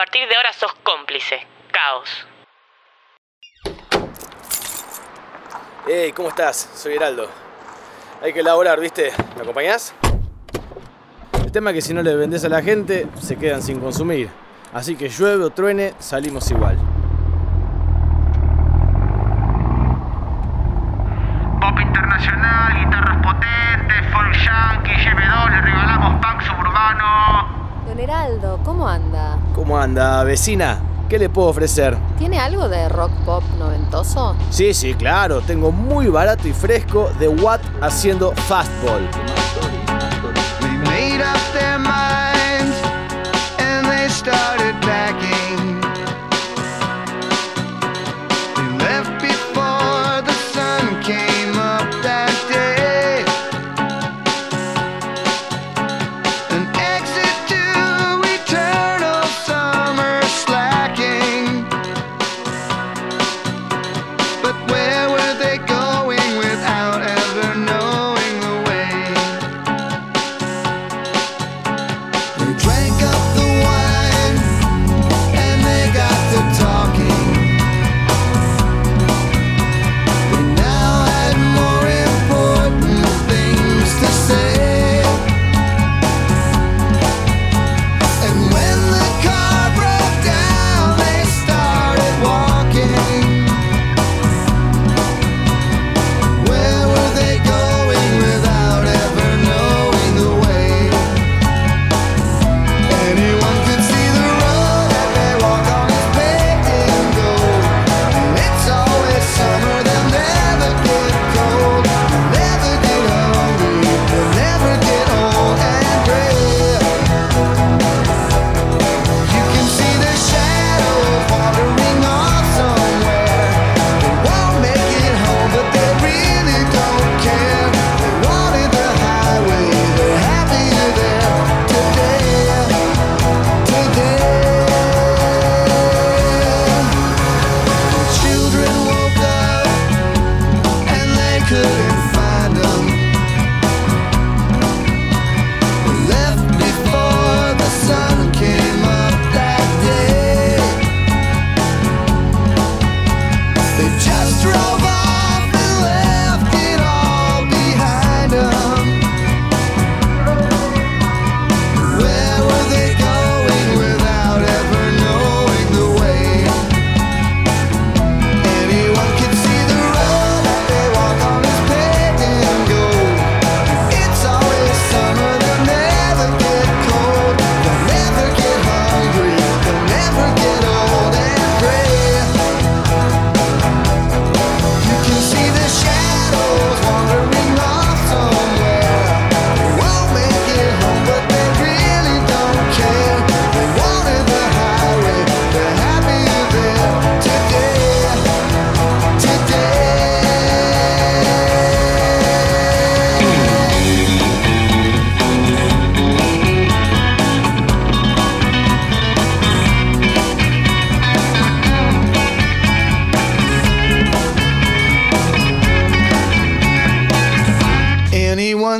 partir de ahora sos cómplice. Caos. Hey, ¿cómo estás? Soy Heraldo. Hay que elaborar, ¿viste? ¿Me acompañás? El tema es que si no le vendes a la gente, se quedan sin consumir. Así que llueve o truene, salimos igual. Geraldo, ¿cómo anda? ¿Cómo anda, vecina? ¿Qué le puedo ofrecer? ¿Tiene algo de rock pop noventoso? Sí, sí, claro. Tengo muy barato y fresco de Watt haciendo fastball.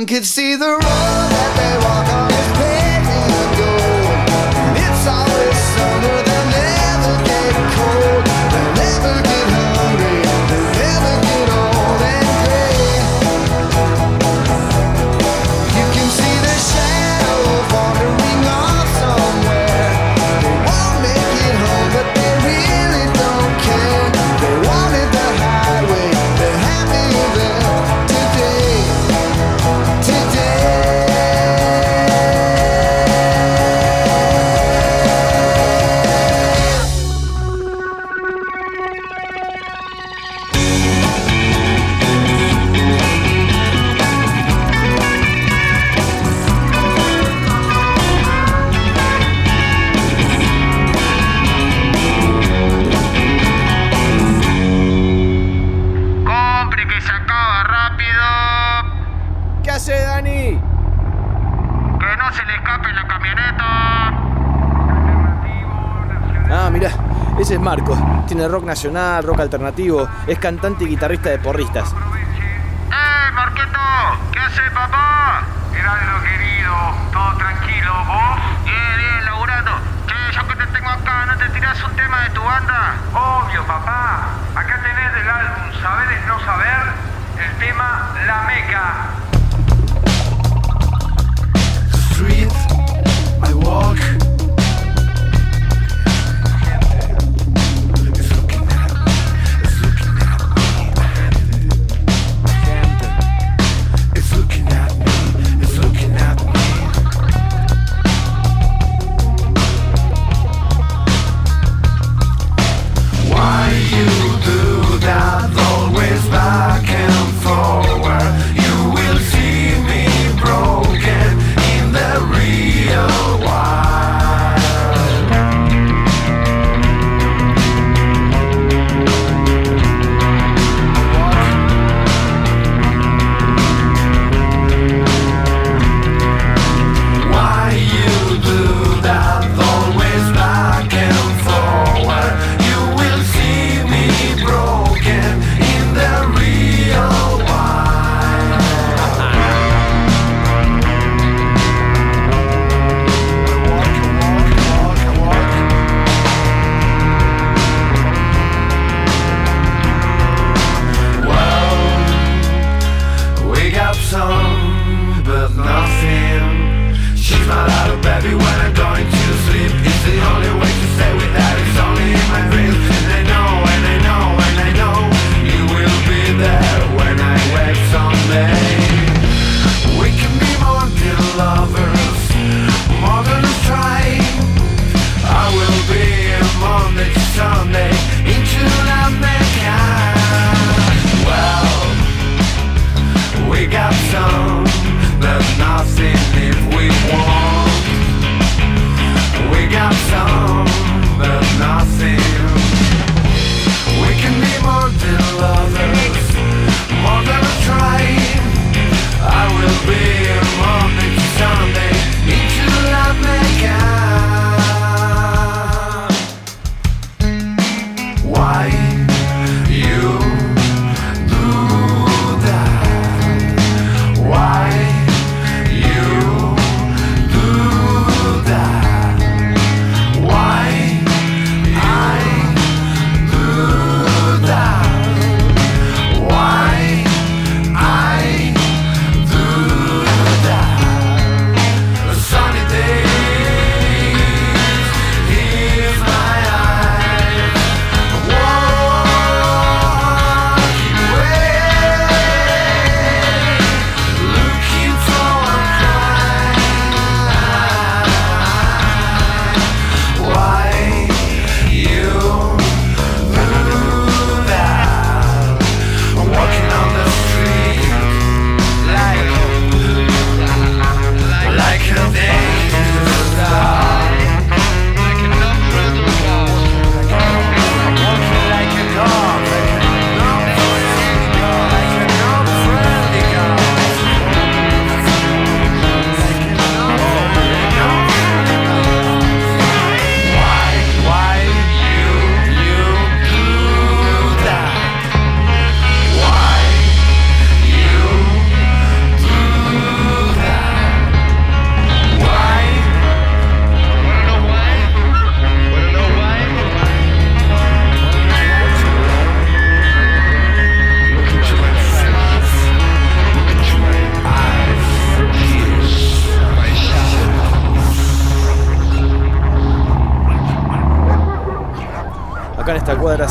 could see the marco. Tiene rock nacional, rock alternativo, es cantante y guitarrista de porristas. Bien, bien, laburando.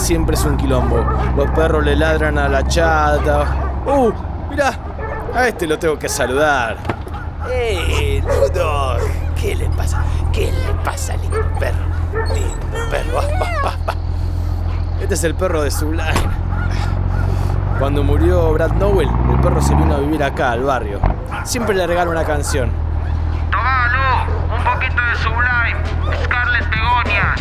Siempre es un quilombo. Los perros le ladran a la chata. ¡Uh! Mirá, a este lo tengo que saludar. ¡Eh, Ludo! ¿Qué le pasa? ¿Qué le pasa, lindo perro? Lindo perro. Este es el perro de Sublime. Cuando murió Brad Nowell, el perro se vino a vivir acá, al barrio. Siempre le regalo una canción. Tomá, Lu, un poquito de Sublime. Scarlett Begonias.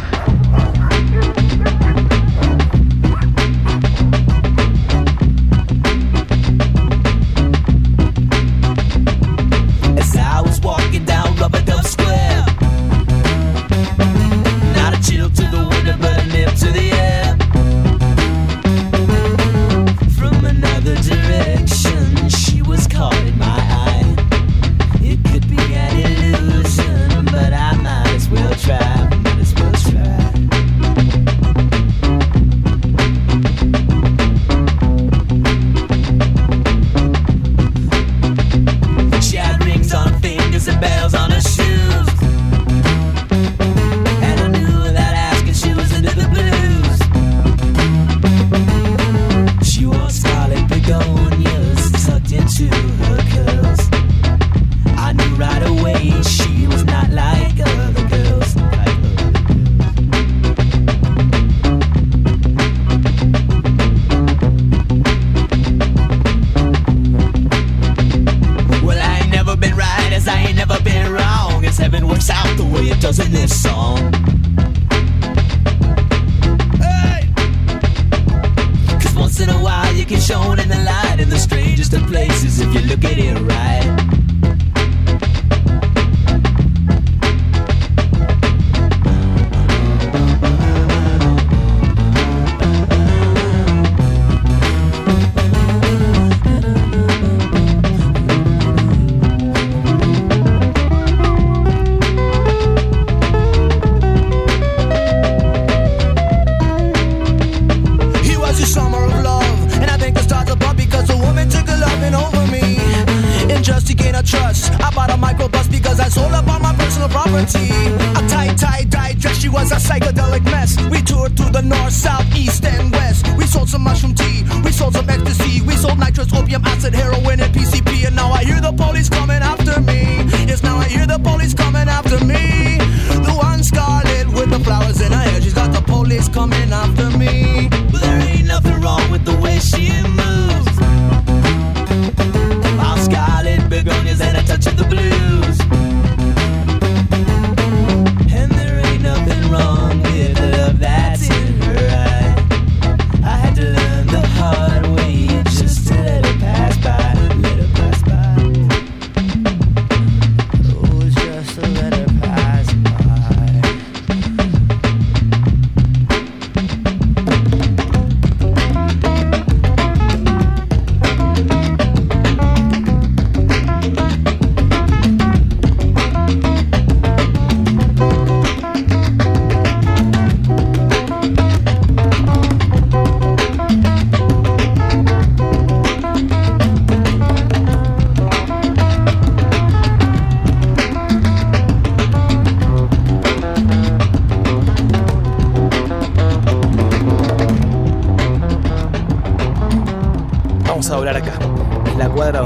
Acid, heroin, and PCP. And now I hear the police coming after me. Yes, now I hear the police coming after me. The one scarlet with the flowers in her hair, she's got the police coming after me.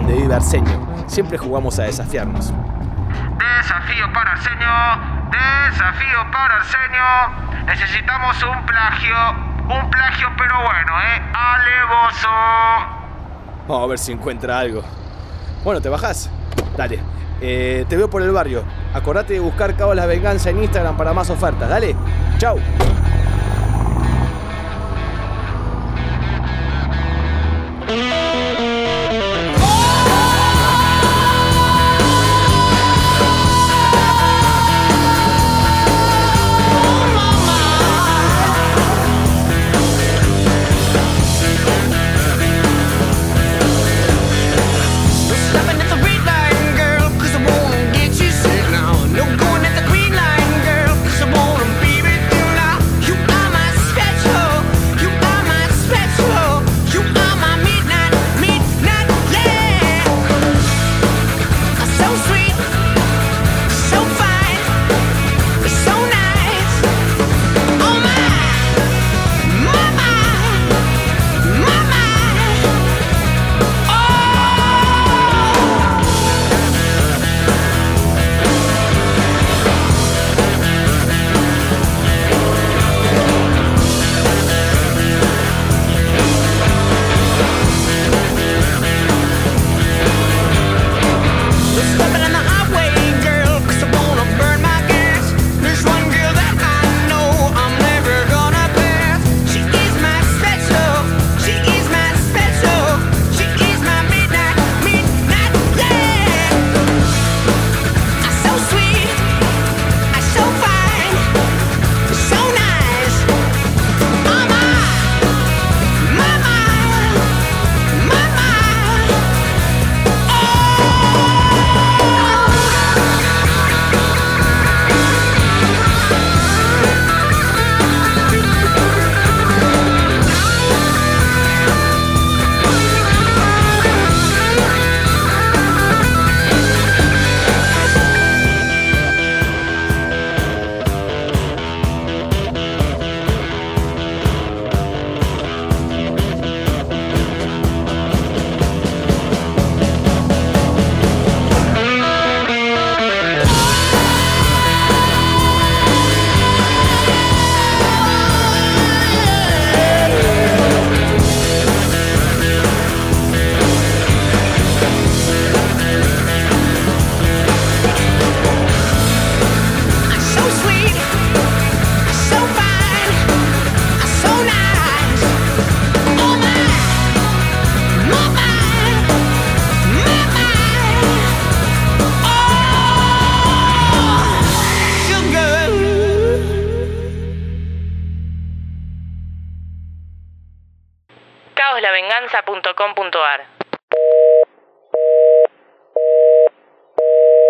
Donde vive Arsenio. Siempre jugamos a desafiarnos. Desafío para Arsenio. Desafío para Arsenio. Necesitamos un plagio. Un plagio, pero bueno, ¿eh? Alevoso. Vamos a ver si encuentra algo. Bueno, ¿te bajás? Dale. Eh, te veo por el barrio. Acordate de buscar Cabo La Venganza en Instagram para más ofertas. Dale. Chau.